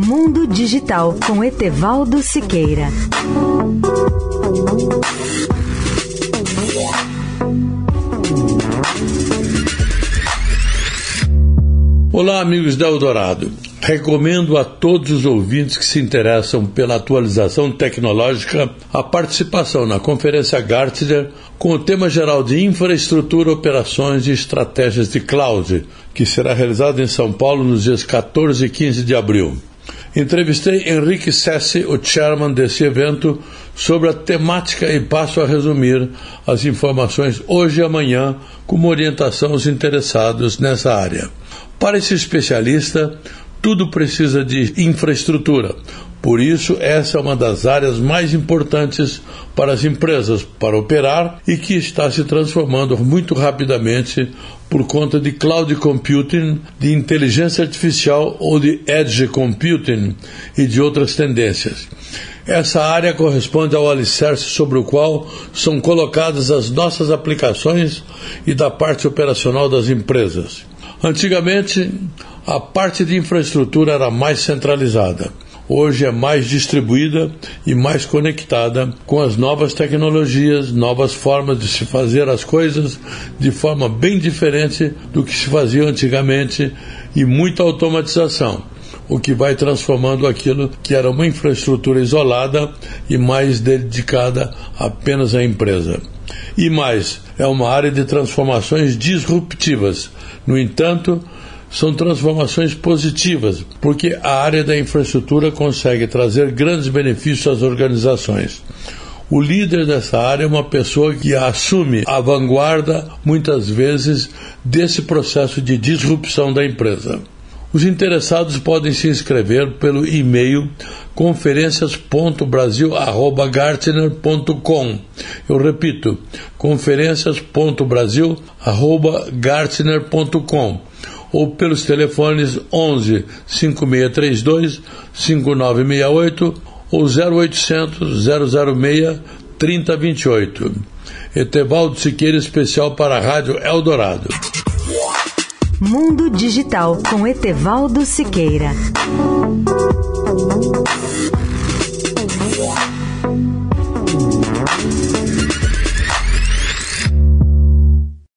Mundo Digital com Etevaldo Siqueira. Olá, amigos da Eldorado. Recomendo a todos os ouvintes que se interessam pela atualização tecnológica a participação na Conferência Gartner com o tema geral de Infraestrutura, Operações e Estratégias de Cloud, que será realizada em São Paulo nos dias 14 e 15 de abril. Entrevistei Henrique Sessi, o chairman desse evento, sobre a temática e passo a resumir as informações hoje e amanhã como orientação aos interessados nessa área. Para esse especialista, tudo precisa de infraestrutura. Por isso, essa é uma das áreas mais importantes para as empresas para operar e que está se transformando muito rapidamente por conta de cloud computing, de inteligência artificial ou de edge computing e de outras tendências. Essa área corresponde ao alicerce sobre o qual são colocadas as nossas aplicações e da parte operacional das empresas. Antigamente, a parte de infraestrutura era mais centralizada. Hoje é mais distribuída e mais conectada com as novas tecnologias, novas formas de se fazer as coisas de forma bem diferente do que se fazia antigamente e muita automatização o que vai transformando aquilo que era uma infraestrutura isolada e mais dedicada apenas à empresa. E mais, é uma área de transformações disruptivas. No entanto, são transformações positivas, porque a área da infraestrutura consegue trazer grandes benefícios às organizações. O líder dessa área é uma pessoa que assume a vanguarda, muitas vezes, desse processo de disrupção da empresa. Os interessados podem se inscrever pelo e-mail conferências.brasil@gartner.com. Eu repito, conferências.brasil@gartner.com ou pelos telefones 11 5632 5968 ou 0800 006 3028. Etevaldo Siqueira, especial para a Rádio Eldorado. Mundo Digital com Etevaldo Siqueira.